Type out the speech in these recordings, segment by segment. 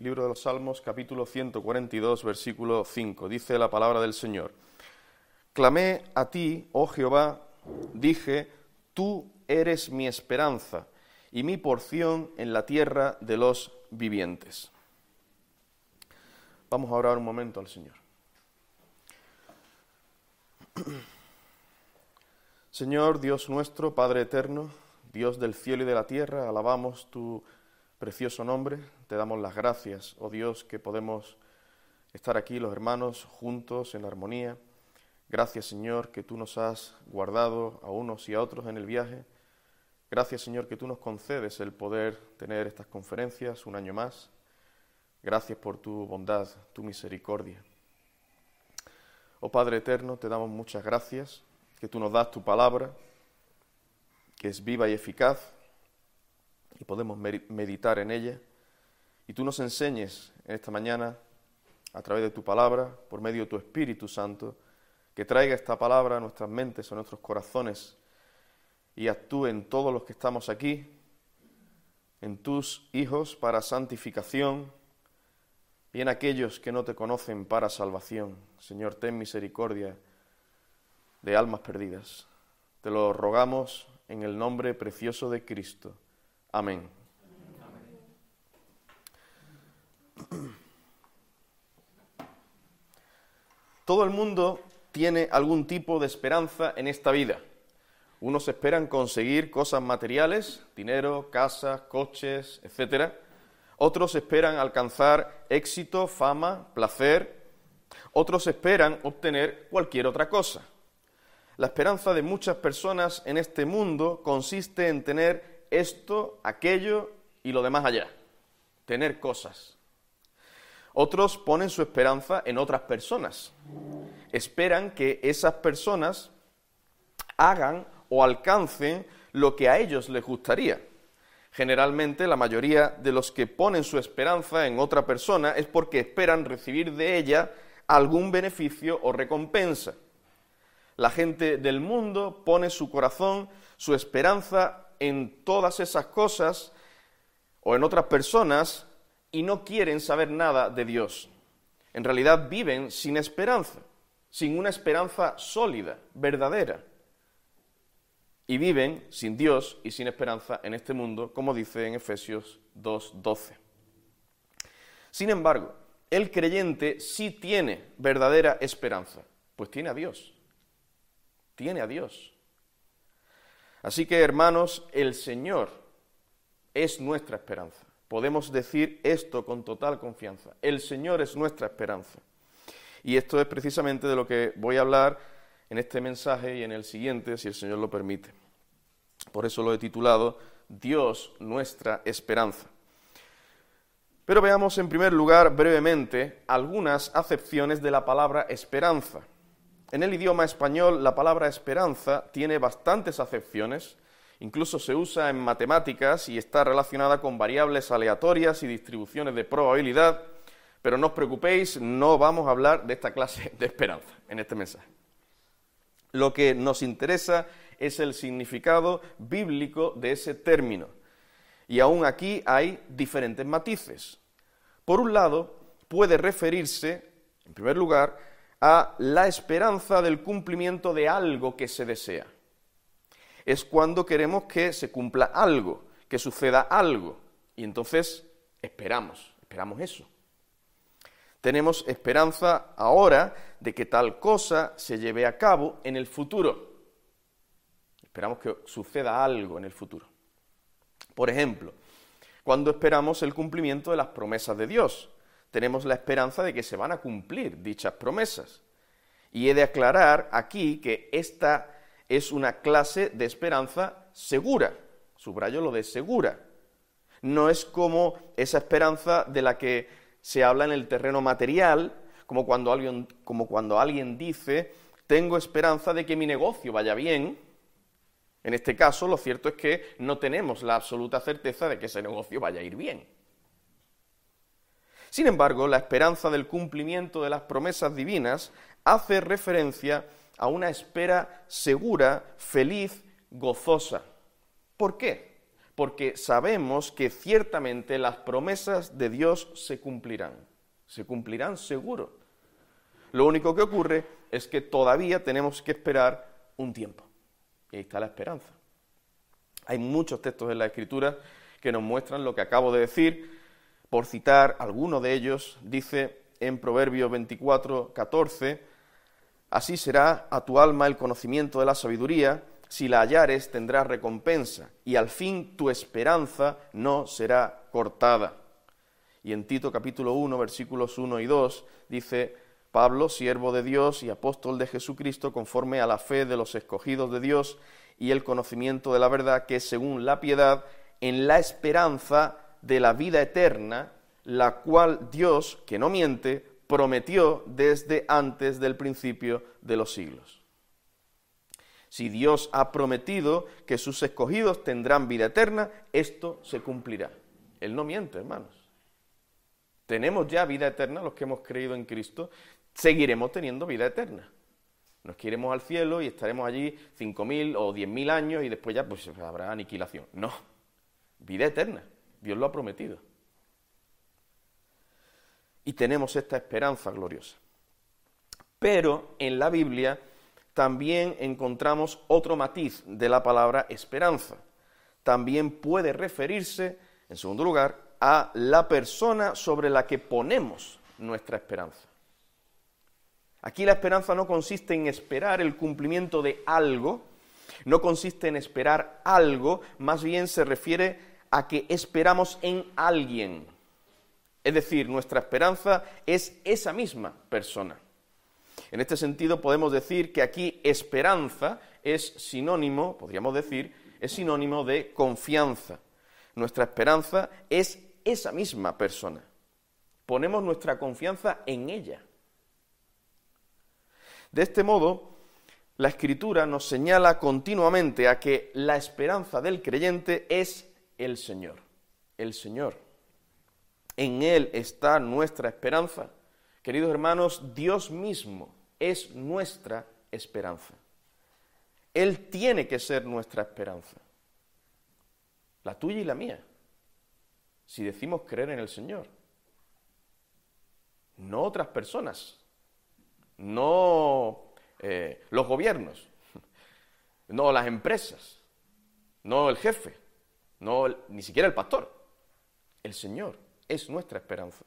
Libro de los Salmos, capítulo 142, versículo 5. Dice la palabra del Señor. Clamé a ti, oh Jehová, dije, tú eres mi esperanza y mi porción en la tierra de los vivientes. Vamos a orar un momento al Señor. Señor Dios nuestro, Padre eterno, Dios del cielo y de la tierra, alabamos tu precioso nombre, te damos las gracias, oh Dios, que podemos estar aquí los hermanos juntos en armonía. Gracias Señor que tú nos has guardado a unos y a otros en el viaje. Gracias Señor que tú nos concedes el poder tener estas conferencias un año más. Gracias por tu bondad, tu misericordia. Oh Padre eterno, te damos muchas gracias que tú nos das tu palabra, que es viva y eficaz, y podemos meditar en ella. Y tú nos enseñes en esta mañana, a través de tu palabra, por medio de tu Espíritu Santo, que traiga esta palabra a nuestras mentes, a nuestros corazones, y actúe en todos los que estamos aquí, en tus hijos para santificación, y en aquellos que no te conocen para salvación. Señor, ten misericordia de almas perdidas. Te lo rogamos en el nombre precioso de Cristo. Amén. Todo el mundo tiene algún tipo de esperanza en esta vida. Unos esperan conseguir cosas materiales, dinero, casas, coches, etc. Otros esperan alcanzar éxito, fama, placer. Otros esperan obtener cualquier otra cosa. La esperanza de muchas personas en este mundo consiste en tener esto, aquello y lo demás allá. Tener cosas. Otros ponen su esperanza en otras personas. Esperan que esas personas hagan o alcancen lo que a ellos les gustaría. Generalmente la mayoría de los que ponen su esperanza en otra persona es porque esperan recibir de ella algún beneficio o recompensa. La gente del mundo pone su corazón, su esperanza en todas esas cosas o en otras personas y no quieren saber nada de Dios. En realidad viven sin esperanza, sin una esperanza sólida, verdadera. Y viven sin Dios y sin esperanza en este mundo, como dice en Efesios 2.12. Sin embargo, el creyente sí tiene verdadera esperanza, pues tiene a Dios tiene a Dios. Así que, hermanos, el Señor es nuestra esperanza. Podemos decir esto con total confianza. El Señor es nuestra esperanza. Y esto es precisamente de lo que voy a hablar en este mensaje y en el siguiente, si el Señor lo permite. Por eso lo he titulado Dios nuestra esperanza. Pero veamos en primer lugar brevemente algunas acepciones de la palabra esperanza. En el idioma español la palabra esperanza tiene bastantes acepciones, incluso se usa en matemáticas y está relacionada con variables aleatorias y distribuciones de probabilidad, pero no os preocupéis, no vamos a hablar de esta clase de esperanza en este mensaje. Lo que nos interesa es el significado bíblico de ese término. Y aún aquí hay diferentes matices. Por un lado, puede referirse, en primer lugar, a la esperanza del cumplimiento de algo que se desea. Es cuando queremos que se cumpla algo, que suceda algo, y entonces esperamos, esperamos eso. Tenemos esperanza ahora de que tal cosa se lleve a cabo en el futuro. Esperamos que suceda algo en el futuro. Por ejemplo, cuando esperamos el cumplimiento de las promesas de Dios tenemos la esperanza de que se van a cumplir dichas promesas. Y he de aclarar aquí que esta es una clase de esperanza segura. Subrayo lo de segura. No es como esa esperanza de la que se habla en el terreno material, como cuando alguien, como cuando alguien dice, tengo esperanza de que mi negocio vaya bien. En este caso, lo cierto es que no tenemos la absoluta certeza de que ese negocio vaya a ir bien. Sin embargo, la esperanza del cumplimiento de las promesas divinas hace referencia a una espera segura, feliz, gozosa. ¿Por qué? porque sabemos que ciertamente las promesas de Dios se cumplirán, se cumplirán seguro. Lo único que ocurre es que todavía tenemos que esperar un tiempo. Y ahí está la esperanza. Hay muchos textos en la Escritura que nos muestran lo que acabo de decir. Por citar alguno de ellos, dice en Proverbios 24, 14, Así será a tu alma el conocimiento de la sabiduría, si la hallares tendrás recompensa, y al fin tu esperanza no será cortada. Y en Tito capítulo 1, versículos 1 y 2, dice Pablo, siervo de Dios y apóstol de Jesucristo, conforme a la fe de los escogidos de Dios y el conocimiento de la verdad, que según la piedad, en la esperanza de la vida eterna, la cual Dios, que no miente, prometió desde antes del principio de los siglos. Si Dios ha prometido que sus escogidos tendrán vida eterna, esto se cumplirá. Él no miente, hermanos. Tenemos ya vida eterna los que hemos creído en Cristo, seguiremos teniendo vida eterna. Nos queremos al cielo y estaremos allí cinco mil o diez mil años y después ya pues habrá aniquilación. No, vida eterna. Dios lo ha prometido. Y tenemos esta esperanza gloriosa. Pero en la Biblia también encontramos otro matiz de la palabra esperanza. También puede referirse, en segundo lugar, a la persona sobre la que ponemos nuestra esperanza. Aquí la esperanza no consiste en esperar el cumplimiento de algo, no consiste en esperar algo, más bien se refiere a que esperamos en alguien. Es decir, nuestra esperanza es esa misma persona. En este sentido podemos decir que aquí esperanza es sinónimo, podríamos decir, es sinónimo de confianza. Nuestra esperanza es esa misma persona. Ponemos nuestra confianza en ella. De este modo, la Escritura nos señala continuamente a que la esperanza del creyente es el Señor, el Señor. En Él está nuestra esperanza. Queridos hermanos, Dios mismo es nuestra esperanza. Él tiene que ser nuestra esperanza. La tuya y la mía. Si decimos creer en el Señor. No otras personas. No eh, los gobiernos. No las empresas. No el jefe. No ni siquiera el pastor. El Señor es nuestra esperanza.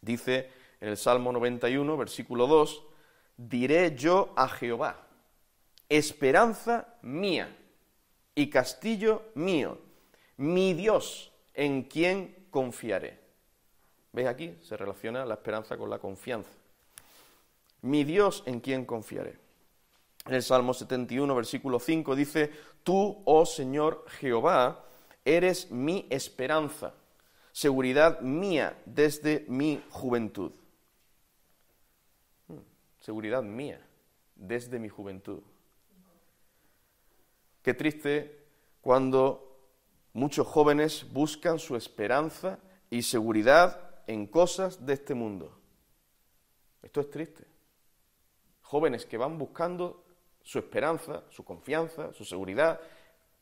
Dice en el Salmo 91, versículo 2, diré yo a Jehová, esperanza mía y castillo mío, mi Dios en quien confiaré. ¿Veis aquí? Se relaciona la esperanza con la confianza. Mi Dios en quien confiaré. En el Salmo 71, versículo 5 dice, Tú, oh Señor Jehová, eres mi esperanza, seguridad mía desde mi juventud seguridad mía desde mi juventud. Qué triste cuando muchos jóvenes buscan su esperanza y seguridad en cosas de este mundo. Esto es triste. Jóvenes que van buscando su esperanza, su confianza, su seguridad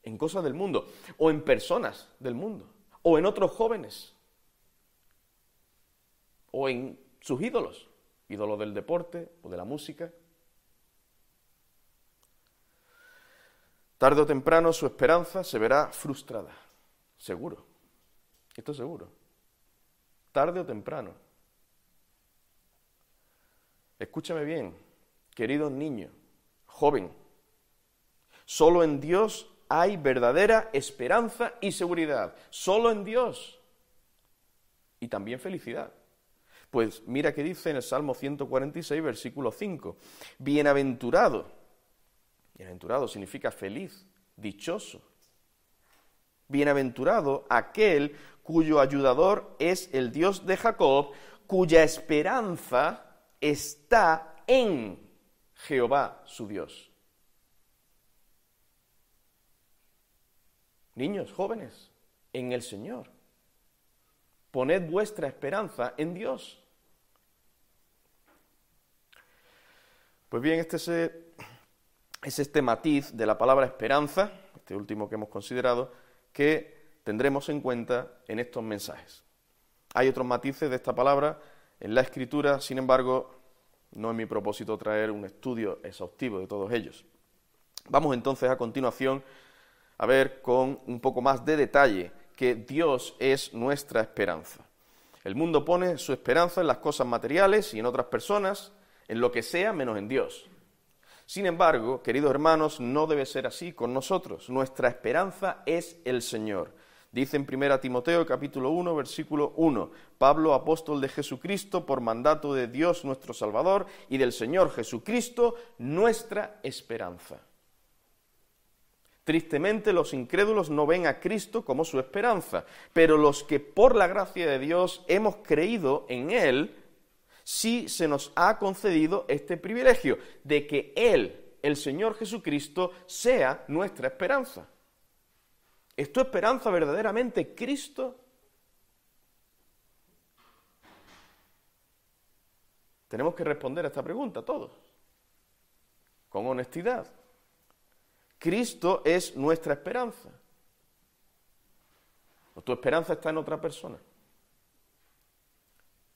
en cosas del mundo, o en personas del mundo, o en otros jóvenes, o en sus ídolos ídolo del deporte o de la música. Tarde o temprano su esperanza se verá frustrada, seguro. Esto es seguro. Tarde o temprano. Escúchame bien, querido niño, joven. Solo en Dios hay verdadera esperanza y seguridad. Solo en Dios. Y también felicidad. Pues mira que dice en el Salmo 146, versículo 5, bienaventurado. Bienaventurado significa feliz, dichoso. Bienaventurado aquel cuyo ayudador es el Dios de Jacob, cuya esperanza está en Jehová su Dios. Niños, jóvenes, en el Señor. Poned vuestra esperanza en Dios. Pues bien, este es, este matiz de la palabra esperanza, este último que hemos considerado, que tendremos en cuenta en estos mensajes. Hay otros matices de esta palabra en la escritura, sin embargo, no es mi propósito traer un estudio exhaustivo de todos ellos. Vamos entonces a continuación a ver con un poco más de detalle que Dios es nuestra esperanza. El mundo pone su esperanza en las cosas materiales y en otras personas, en lo que sea menos en Dios. Sin embargo, queridos hermanos, no debe ser así con nosotros. Nuestra esperanza es el Señor. Dice en 1 Timoteo capítulo 1 versículo 1, Pablo, apóstol de Jesucristo, por mandato de Dios nuestro Salvador y del Señor Jesucristo, nuestra esperanza. Tristemente los incrédulos no ven a Cristo como su esperanza, pero los que por la gracia de Dios hemos creído en Él, sí se nos ha concedido este privilegio de que Él, el Señor Jesucristo, sea nuestra esperanza. ¿Es tu esperanza verdaderamente Cristo? Tenemos que responder a esta pregunta todos, con honestidad. Cristo es nuestra esperanza. ¿O tu esperanza está en otra persona?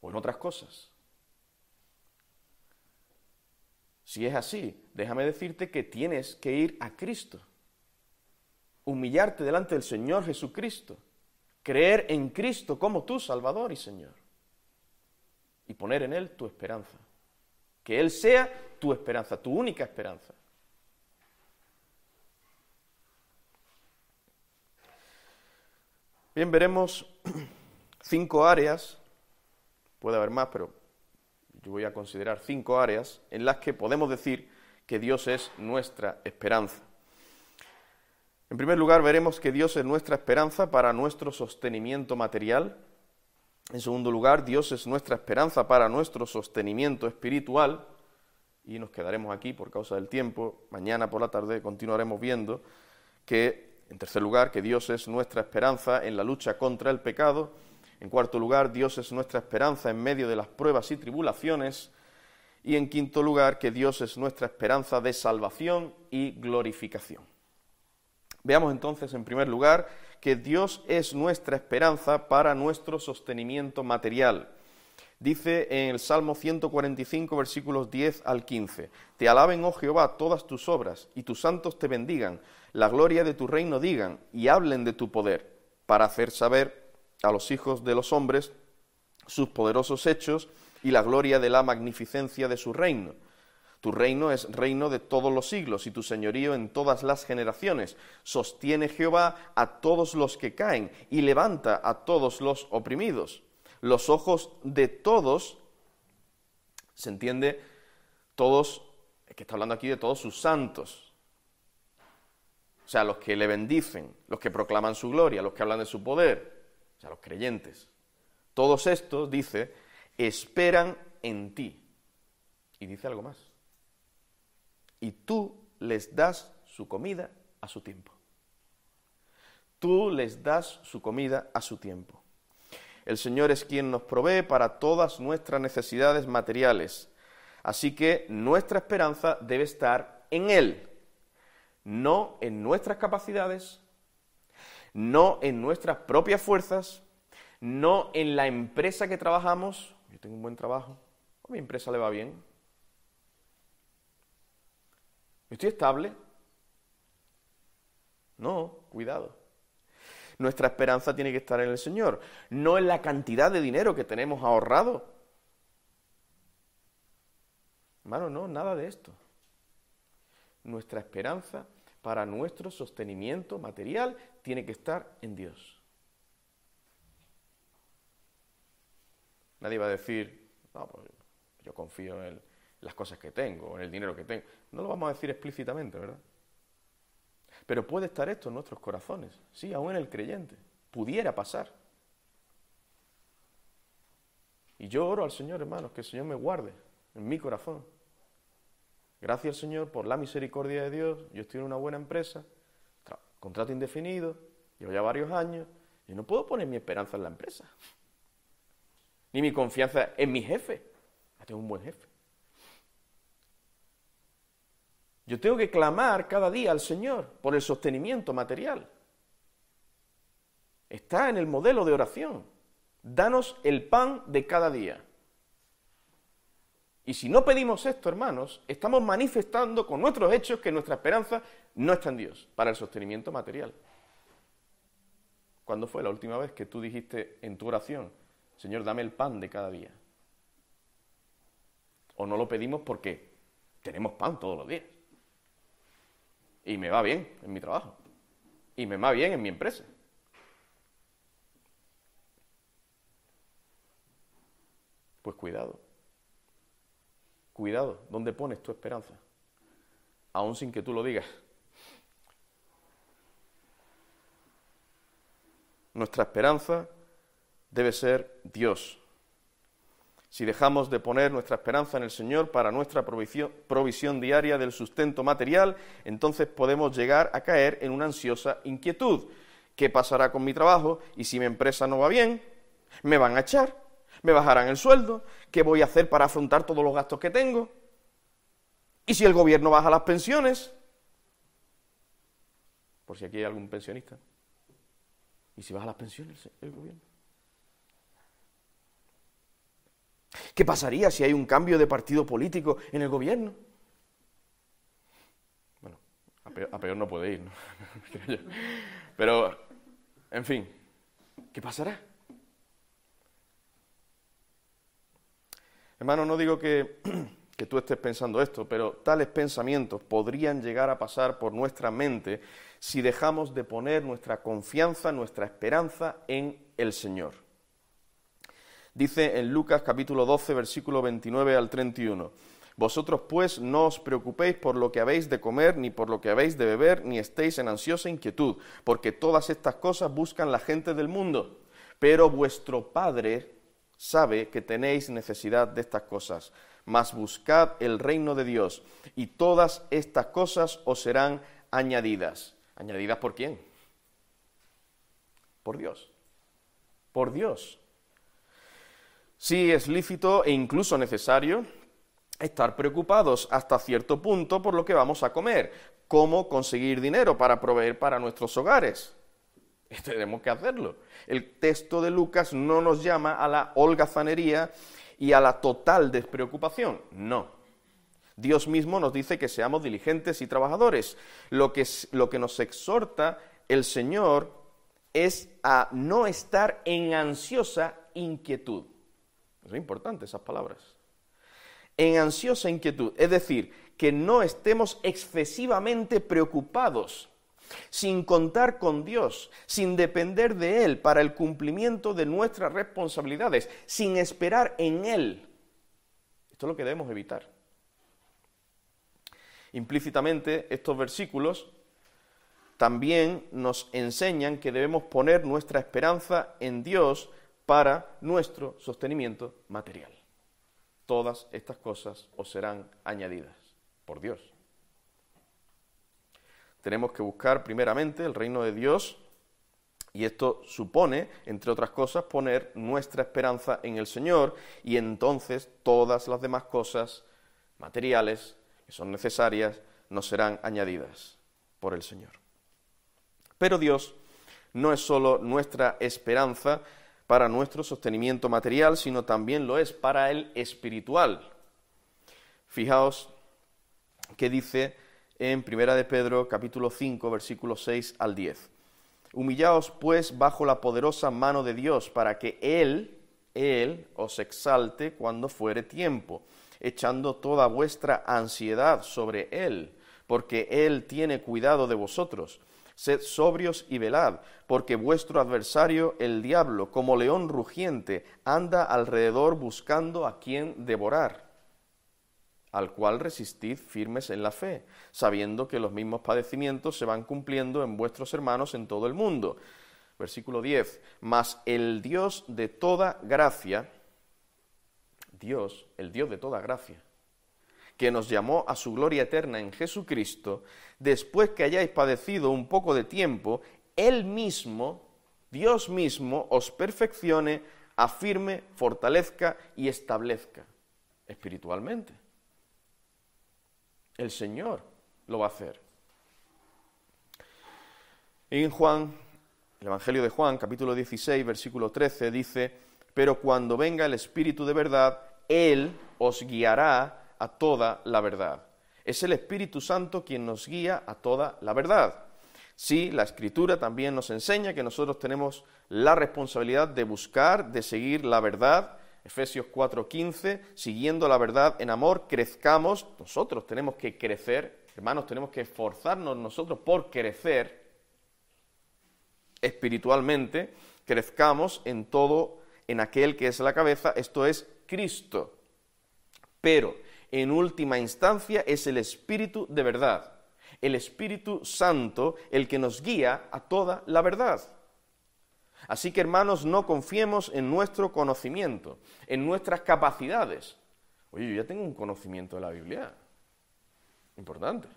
¿O en otras cosas? Si es así, déjame decirte que tienes que ir a Cristo humillarte delante del Señor Jesucristo, creer en Cristo como tu Salvador y Señor, y poner en Él tu esperanza. Que Él sea tu esperanza, tu única esperanza. Bien, veremos cinco áreas, puede haber más, pero yo voy a considerar cinco áreas en las que podemos decir que Dios es nuestra esperanza. En primer lugar, veremos que Dios es nuestra esperanza para nuestro sostenimiento material. En segundo lugar, Dios es nuestra esperanza para nuestro sostenimiento espiritual. Y nos quedaremos aquí por causa del tiempo. Mañana por la tarde continuaremos viendo que, en tercer lugar, que Dios es nuestra esperanza en la lucha contra el pecado. En cuarto lugar, Dios es nuestra esperanza en medio de las pruebas y tribulaciones. Y en quinto lugar, que Dios es nuestra esperanza de salvación y glorificación. Veamos entonces, en primer lugar, que Dios es nuestra esperanza para nuestro sostenimiento material. Dice en el Salmo 145, versículos 10 al 15, Te alaben, oh Jehová, todas tus obras, y tus santos te bendigan, la gloria de tu reino digan, y hablen de tu poder, para hacer saber a los hijos de los hombres sus poderosos hechos y la gloria de la magnificencia de su reino tu reino es reino de todos los siglos y tu señorío en todas las generaciones. Sostiene Jehová a todos los que caen y levanta a todos los oprimidos. Los ojos de todos, se entiende, todos, que está hablando aquí de todos sus santos. O sea, los que le bendicen, los que proclaman su gloria, los que hablan de su poder, o sea, los creyentes. Todos estos, dice, esperan en ti. Y dice algo más y tú les das su comida a su tiempo. Tú les das su comida a su tiempo. El Señor es quien nos provee para todas nuestras necesidades materiales. Así que nuestra esperanza debe estar en Él, no en nuestras capacidades, no en nuestras propias fuerzas, no en la empresa que trabajamos. Yo tengo un buen trabajo, a mi empresa le va bien, ¿Estoy estable? No, cuidado. Nuestra esperanza tiene que estar en el Señor, no en la cantidad de dinero que tenemos ahorrado. Hermano, no, nada de esto. Nuestra esperanza para nuestro sostenimiento material tiene que estar en Dios. Nadie va a decir, no, pues yo confío en las cosas que tengo, en el dinero que tengo. No lo vamos a decir explícitamente, ¿verdad? Pero puede estar esto en nuestros corazones, sí, aún en el creyente. Pudiera pasar. Y yo oro al Señor, hermanos, que el Señor me guarde en mi corazón. Gracias, Señor, por la misericordia de Dios. Yo estoy en una buena empresa, contrato indefinido, llevo ya varios años, y no puedo poner mi esperanza en la empresa, ni mi confianza en mi jefe. Tengo un buen jefe. Yo tengo que clamar cada día al Señor por el sostenimiento material. Está en el modelo de oración. Danos el pan de cada día. Y si no pedimos esto, hermanos, estamos manifestando con nuestros hechos que nuestra esperanza no está en Dios para el sostenimiento material. ¿Cuándo fue la última vez que tú dijiste en tu oración, Señor, dame el pan de cada día? O no lo pedimos porque tenemos pan todos los días. Y me va bien en mi trabajo. Y me va bien en mi empresa. Pues cuidado. Cuidado, ¿dónde pones tu esperanza? Aún sin que tú lo digas. Nuestra esperanza debe ser Dios. Si dejamos de poner nuestra esperanza en el Señor para nuestra provisión, diaria del sustento material, entonces podemos llegar a caer en una ansiosa inquietud. ¿Qué pasará con mi trabajo? ¿Y si mi empresa no va bien? ¿Me van a echar? ¿Me bajarán el sueldo? ¿Qué voy a hacer para afrontar todos los gastos que tengo? ¿Y si el gobierno baja las pensiones? Por si aquí hay algún pensionista. ¿Y si baja las pensiones el gobierno? ¿Qué pasaría si hay un cambio de partido político en el gobierno? Bueno, a peor, no puede ir, ¿no? Pero, en fin, ¿qué pasará? Hermano, no digo que, que, tú estés pensando esto, pero tales pensamientos podrían llegar a pasar por nuestra mente si dejamos de poner nuestra confianza, nuestra esperanza en el Señor. Dice en Lucas capítulo 12, versículo 29 al 31. Vosotros pues no os preocupéis por lo que habéis de comer, ni por lo que habéis de beber, ni estéis en ansiosa inquietud, porque todas estas cosas buscan la gente del mundo. Pero vuestro Padre sabe que tenéis necesidad de estas cosas. Mas buscad el reino de Dios, y todas estas cosas os serán añadidas. ¿Añadidas por quién? Por Dios. Por Dios. Sí es lícito e incluso necesario estar preocupados hasta cierto punto por lo que vamos a comer, cómo conseguir dinero para proveer para nuestros hogares. Tenemos que hacerlo. El texto de Lucas no nos llama a la holgazanería y a la total despreocupación, no. Dios mismo nos dice que seamos diligentes y trabajadores. Lo que, lo que nos exhorta el Señor es a no estar en ansiosa inquietud. Es importante esas palabras. En ansiosa inquietud, es decir, que no estemos excesivamente preocupados, sin contar con Dios, sin depender de Él para el cumplimiento de nuestras responsabilidades, sin esperar en Él. Esto es lo que debemos evitar. Implícitamente, estos versículos también nos enseñan que debemos poner nuestra esperanza en Dios para nuestro sostenimiento material. Todas estas cosas os serán añadidas por Dios. Tenemos que buscar primeramente el reino de Dios y esto supone, entre otras cosas, poner nuestra esperanza en el Señor y entonces todas las demás cosas materiales que son necesarias nos serán añadidas por el Señor. Pero Dios no es solo nuestra esperanza, para nuestro sostenimiento material, sino también lo es para el espiritual. Fijaos que dice en Primera de Pedro capítulo 5 versículos 6 al 10. Humillaos pues bajo la poderosa mano de Dios para que Él, Él os exalte cuando fuere tiempo, echando toda vuestra ansiedad sobre Él, porque Él tiene cuidado de vosotros. Sed sobrios y velad, porque vuestro adversario, el diablo, como león rugiente, anda alrededor buscando a quien devorar, al cual resistid firmes en la fe, sabiendo que los mismos padecimientos se van cumpliendo en vuestros hermanos en todo el mundo. Versículo 10. Mas el Dios de toda gracia, Dios, el Dios de toda gracia, que nos llamó a su gloria eterna en Jesucristo, después que hayáis padecido un poco de tiempo, Él mismo, Dios mismo, os perfeccione, afirme, fortalezca y establezca espiritualmente. El Señor lo va a hacer. En Juan, el Evangelio de Juan, capítulo 16, versículo 13, dice, pero cuando venga el Espíritu de verdad, Él os guiará a toda la verdad. Es el Espíritu Santo quien nos guía a toda la verdad. Sí, la Escritura también nos enseña que nosotros tenemos la responsabilidad de buscar, de seguir la verdad. Efesios 4:15, siguiendo la verdad en amor, crezcamos. Nosotros tenemos que crecer, hermanos, tenemos que esforzarnos nosotros por crecer espiritualmente, crezcamos en todo, en aquel que es la cabeza, esto es Cristo. Pero, en última instancia, es el Espíritu de verdad, el Espíritu Santo, el que nos guía a toda la verdad. Así que, hermanos, no confiemos en nuestro conocimiento, en nuestras capacidades. Oye, yo ya tengo un conocimiento de la Biblia. Importante.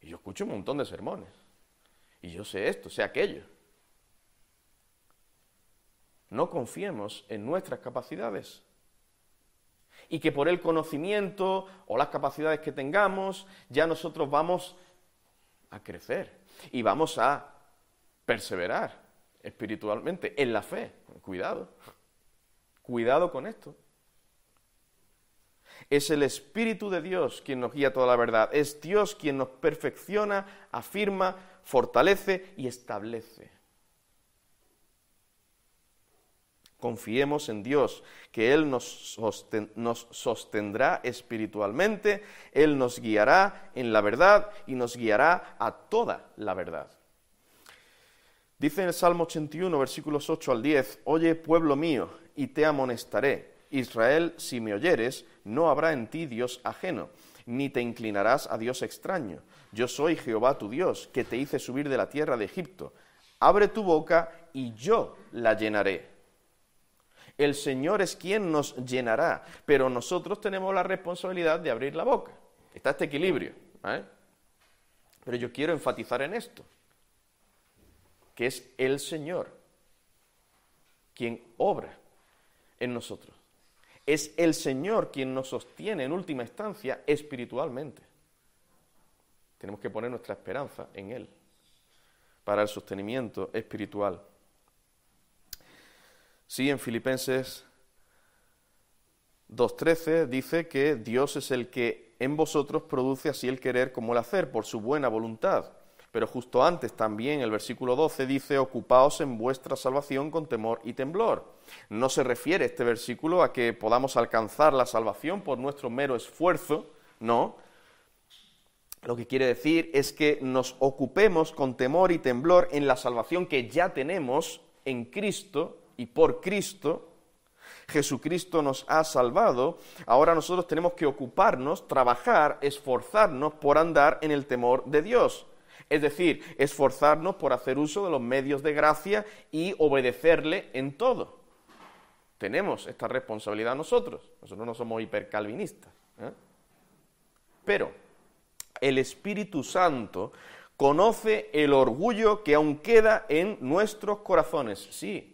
Y yo escucho un montón de sermones. Y yo sé esto, sé aquello. No confiemos en nuestras capacidades. Y que por el conocimiento o las capacidades que tengamos, ya nosotros vamos a crecer y vamos a perseverar espiritualmente en la fe. Cuidado, cuidado con esto. Es el Espíritu de Dios quien nos guía toda la verdad. Es Dios quien nos perfecciona, afirma, fortalece y establece. Confiemos en Dios, que Él nos, sostendrá espiritualmente, Él nos guiará en la verdad y nos guiará a toda la verdad. Dice en el Salmo 81, versículos 8 al 10, Oye, pueblo mío, y te amonestaré. Israel, si me oyeres, no habrá en ti Dios ajeno, ni te inclinarás a Dios extraño. Yo soy Jehová tu Dios, que te hice subir de la tierra de Egipto. Abre tu boca y yo la llenaré. El Señor es quien nos llenará, pero nosotros tenemos la responsabilidad de abrir la boca. Está este equilibrio. ¿eh? Pero yo quiero enfatizar en esto, que es el Señor quien obra en nosotros. Es el Señor quien nos sostiene en última instancia espiritualmente. Tenemos que poner nuestra esperanza en Él para el sostenimiento espiritual. Sí, en Filipenses 2.13 dice que Dios es el que en vosotros produce así el querer como el hacer, por su buena voluntad. Pero justo antes también el versículo 12 dice, ocupaos en vuestra salvación con temor y temblor. No se refiere este versículo a que podamos alcanzar la salvación por nuestro mero esfuerzo, no, lo que quiere decir es que nos ocupemos con temor y temblor en la salvación que ya tenemos en Cristo y por Cristo. Jesucristo nos ha salvado, ahora nosotros tenemos que ocuparnos, trabajar, esforzarnos por andar en el temor de Dios. Es decir, esforzarnos por hacer uso de los medios de gracia y obedecerle en todo. Tenemos esta responsabilidad nosotros. Nosotros no somos hipercalvinistas. ¿eh? Pero el Espíritu Santo conoce el orgullo que aún queda en nuestros corazones, sí,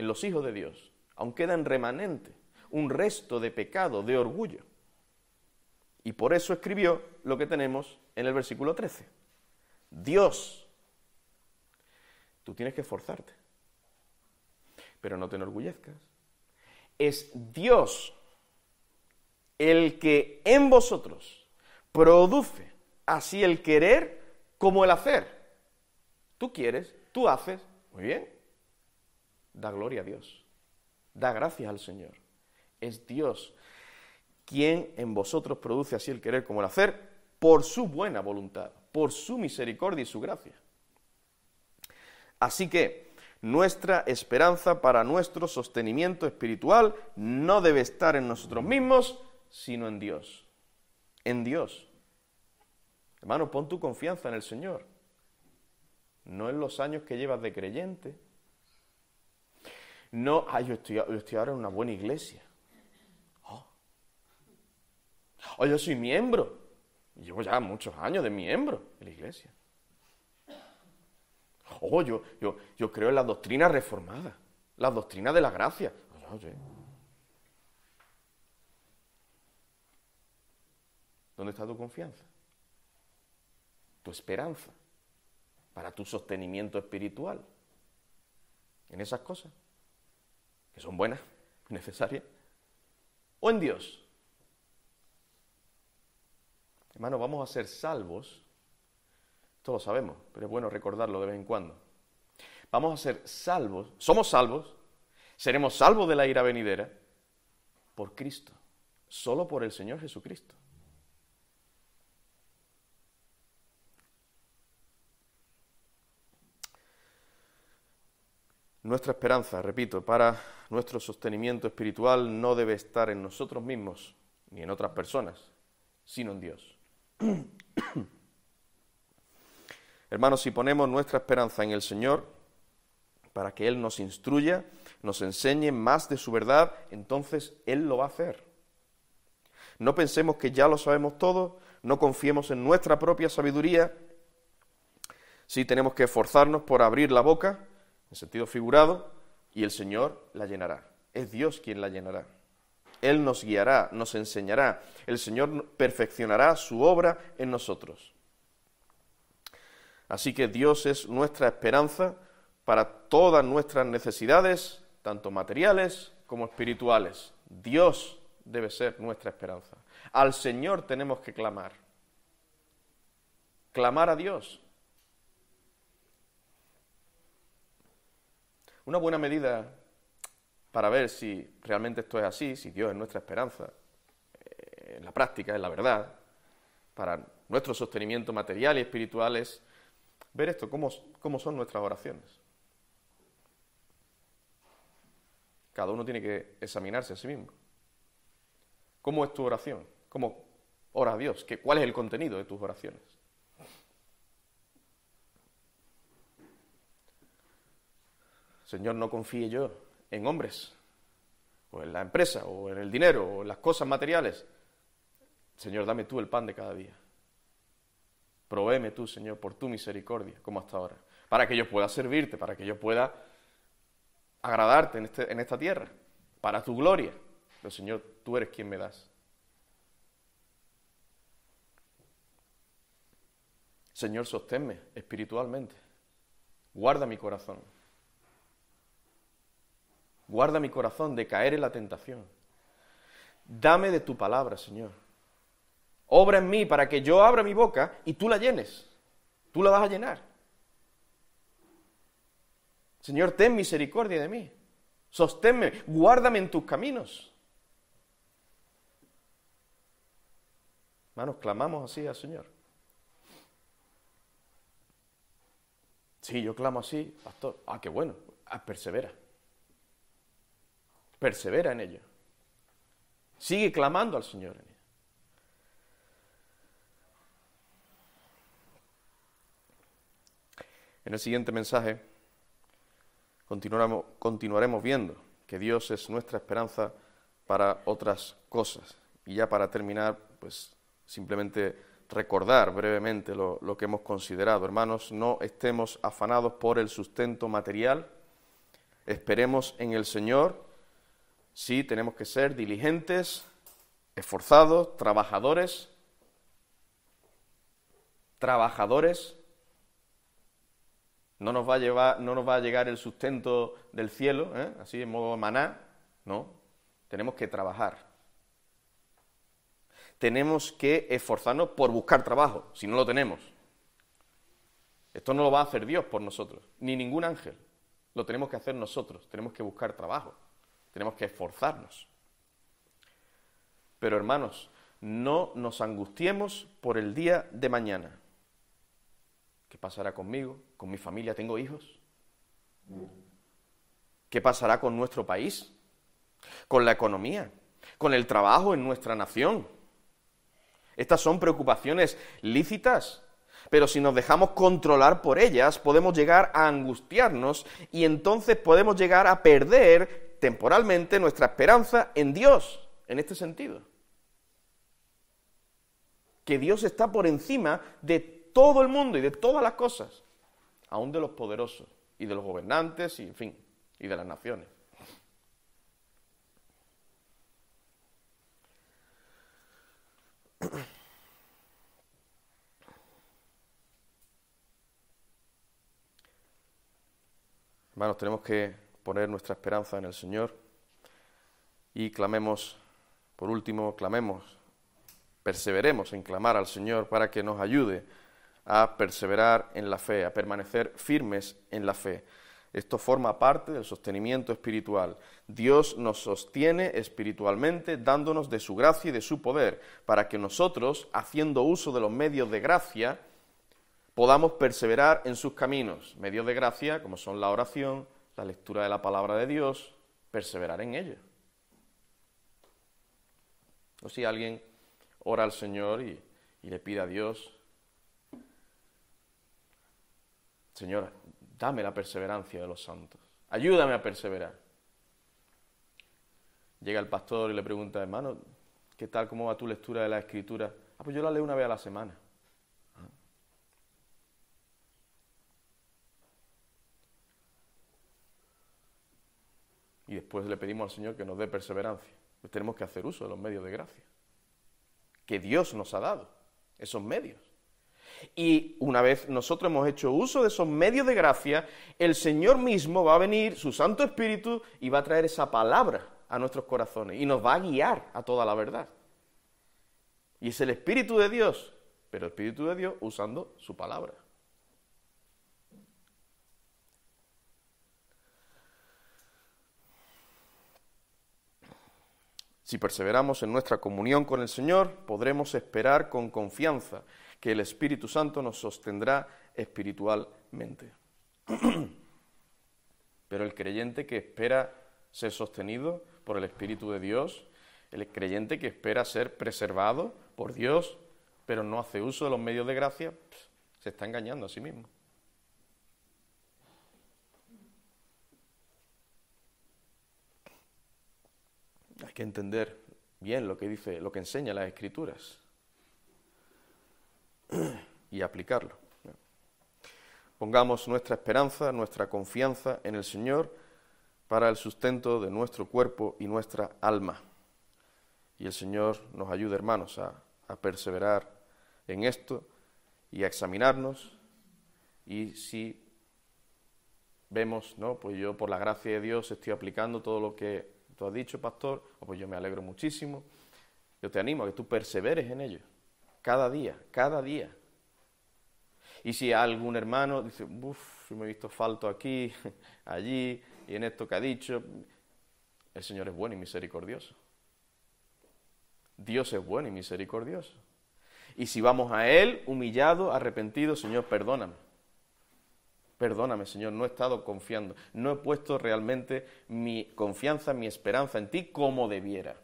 en los hijos de Dios, aún queda en remanente, un resto de pecado, de orgullo. Y por eso escribió lo que tenemos en el versículo 13. Dios, tú tienes que esforzarte, pero no te enorgullezcas. Es Dios el que en vosotros produce así el querer como el hacer. Tú quieres, tú haces, muy bien. Da gloria a Dios. Da gracias al Señor. Es Dios quien en vosotros produce así el querer como el hacer por su buena voluntad, por su misericordia y su gracia. Así que nuestra esperanza para nuestro sostenimiento espiritual no debe estar en nosotros mismos, sino en Dios. En Dios. Hermano, pon tu confianza en el Señor, no en los años que llevas de creyente. No, ay, yo estoy, ahora en una buena iglesia. Oh. oh. yo soy miembro. Llevo ya muchos años de miembro de la iglesia. Oh, yo, yo, yo creo en la doctrina reformada, la doctrina de la gracia. ¿Dónde está tu confianza? tu esperanza, para tu sostenimiento espiritual? ¿En esas cosas? Que son buenas, necesarias. ¿O en Dios? Hermano, vamos a ser salvos. Esto lo sabemos, pero es bueno recordarlo de vez en cuando. Vamos a ser salvos, somos salvos, seremos salvos de la ira venidera por Cristo, solo por el Señor Jesucristo. Nuestra esperanza, repito, para nuestro sostenimiento espiritual no debe estar en nosotros mismos ni en otras personas, sino en Dios. Hermanos, si ponemos nuestra esperanza en el Señor, para que Él nos instruya, nos enseñe más de su verdad, entonces Él lo va a hacer. No pensemos que ya lo sabemos todo, no confiemos en nuestra propia sabiduría, sí tenemos que esforzarnos por abrir la boca en sentido figurado, y el Señor la llenará. Es Dios quien la llenará. Él nos guiará, nos enseñará. El Señor perfeccionará su obra en nosotros. Así que Dios es nuestra esperanza para todas nuestras necesidades, tanto materiales como espirituales. Dios debe ser nuestra esperanza. Al Señor tenemos que clamar. Clamar a Dios. Una buena medida para ver si realmente esto es así, si Dios es nuestra esperanza, eh, en la práctica es la verdad, para nuestro sostenimiento material y espiritual es ver esto, cómo, cómo son nuestras oraciones. Cada uno tiene que examinarse a sí mismo. ¿Cómo es tu oración? ¿Cómo ora a Dios? ¿Cuál es el contenido de tus oraciones? Señor, no confíe yo en hombres, o en la empresa, o en el dinero, o en las cosas materiales. Señor, dame tú el pan de cada día. Provéeme tú, Señor, por tu misericordia, como hasta ahora, para que yo pueda servirte, para que yo pueda agradarte en, este, en esta tierra, para tu gloria. Pero, Señor, tú eres quien me das. Señor, sosténme espiritualmente. Guarda mi corazón. Guarda mi corazón de caer en la tentación. Dame de tu palabra, Señor. Obra en mí para que yo abra mi boca y tú la llenes. Tú la vas a llenar. Señor, ten misericordia de mí. Sosténme, guárdame en tus caminos. Hermanos, clamamos así al Señor. Sí, yo clamo así, pastor. Ah, qué bueno. Ah, persevera persevera en ello. Sigue clamando al Señor en ello. En el siguiente mensaje continuaremos, viendo que Dios es nuestra esperanza para otras cosas. Y ya para terminar, pues simplemente recordar brevemente lo, que hemos considerado. Hermanos, no estemos afanados por el sustento material, esperemos en el Señor Sí, tenemos que ser diligentes, esforzados, trabajadores, trabajadores. No nos va a, llevar, no nos va a llegar el sustento del cielo, ¿eh? así en modo maná, no. Tenemos que trabajar. Tenemos que esforzarnos por buscar trabajo, si no lo tenemos. Esto no lo va a hacer Dios por nosotros, ni ningún ángel. Lo tenemos que hacer nosotros, tenemos que buscar trabajo. Tenemos que esforzarnos. Pero hermanos, no nos angustiemos por el día de mañana. ¿Qué pasará conmigo? ¿Con mi familia? ¿Tengo hijos? ¿Qué pasará con nuestro país? ¿Con la economía? ¿Con el trabajo en nuestra nación? Estas son preocupaciones lícitas, pero si nos dejamos controlar por ellas, podemos llegar a angustiarnos y entonces podemos llegar a perder temporalmente nuestra esperanza en Dios, en este sentido. Que Dios está por encima de todo el mundo y de todas las cosas, aún de los poderosos y de los gobernantes y, en fin, y de las naciones. Hermanos, tenemos que poner nuestra esperanza en el Señor y clamemos, por último, clamemos, perseveremos en clamar al Señor para que nos ayude a perseverar en la fe, a permanecer firmes en la fe. Esto forma parte del sostenimiento espiritual. Dios nos sostiene espiritualmente dándonos de su gracia y de su poder, para que nosotros, haciendo uso de los medios de gracia, podamos perseverar en sus caminos. Medios de gracia, como son la oración, la lectura de la palabra de Dios, perseverar en ella. O si alguien ora al Señor y, y le pide a Dios, Señor, dame la perseverancia de los santos, ayúdame a perseverar. Llega el pastor y le pregunta, hermano, ¿qué tal, cómo va tu lectura de la escritura? Ah, pues yo la leo una vez a la semana. Después le pedimos al Señor que nos dé perseverancia. Pues tenemos que hacer uso de los medios de gracia. Que Dios nos ha dado, esos medios. Y una vez nosotros hemos hecho uso de esos medios de gracia, el Señor mismo va a venir, su Santo Espíritu, y va a traer esa palabra a nuestros corazones y nos va a guiar a toda la verdad. Y es el Espíritu de Dios, pero el Espíritu de Dios usando su palabra. Si perseveramos en nuestra comunión con el Señor, podremos esperar con confianza que el Espíritu Santo nos sostendrá espiritualmente. Pero el creyente que espera ser sostenido por el Espíritu de Dios, el creyente que espera ser preservado por Dios, pero no hace uso de los medios de gracia, se está engañando a sí mismo. Hay que entender bien lo que dice, lo que enseña las escrituras y aplicarlo. Pongamos nuestra esperanza, nuestra confianza en el Señor para el sustento de nuestro cuerpo y nuestra alma. Y el Señor nos ayude, hermanos, a, a perseverar en esto y a examinarnos. Y si vemos, ¿no? Pues yo, por la gracia de Dios, estoy aplicando todo lo que tú has dicho, pastor, pues yo me alegro muchísimo. Yo te animo a que tú perseveres en ello, cada día, cada día. Y si algún hermano dice, uff, me he visto falto aquí, allí, y en esto que ha dicho, el Señor es bueno y misericordioso. Dios es bueno y misericordioso. Y si vamos a Él humillado, arrepentido, Señor, perdóname. Perdóname, Señor, no he estado confiando, no he puesto realmente mi confianza, mi esperanza en ti como debiera.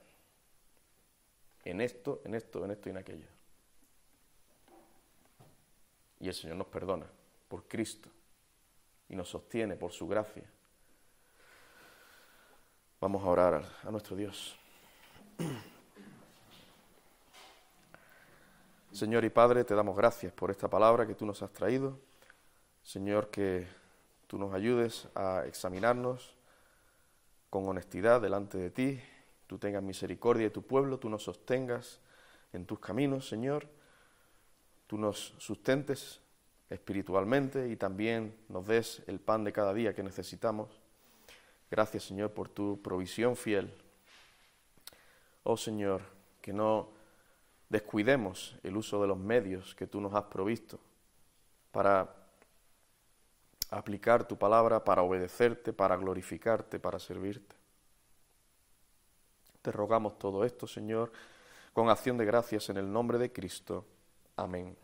En esto, en esto, en esto y en aquello. Y el Señor nos perdona por Cristo y nos sostiene por su gracia. Vamos a orar a, nuestro Dios. Señor y Padre, te damos gracias por esta palabra que tú nos has traído. Señor, que tú nos ayudes a examinarnos con honestidad delante de ti, tú tengas misericordia de tu pueblo, tú nos sostengas en tus caminos, Señor, tú nos sustentes espiritualmente y también nos des el pan de cada día que necesitamos. Gracias, Señor, por tu provisión fiel. Oh Señor, que no descuidemos el uso de los medios que tú nos has provisto para aplicar tu palabra para obedecerte, para glorificarte, para servirte. Te rogamos todo esto, Señor, con acción de gracias en el nombre de Cristo. Amén.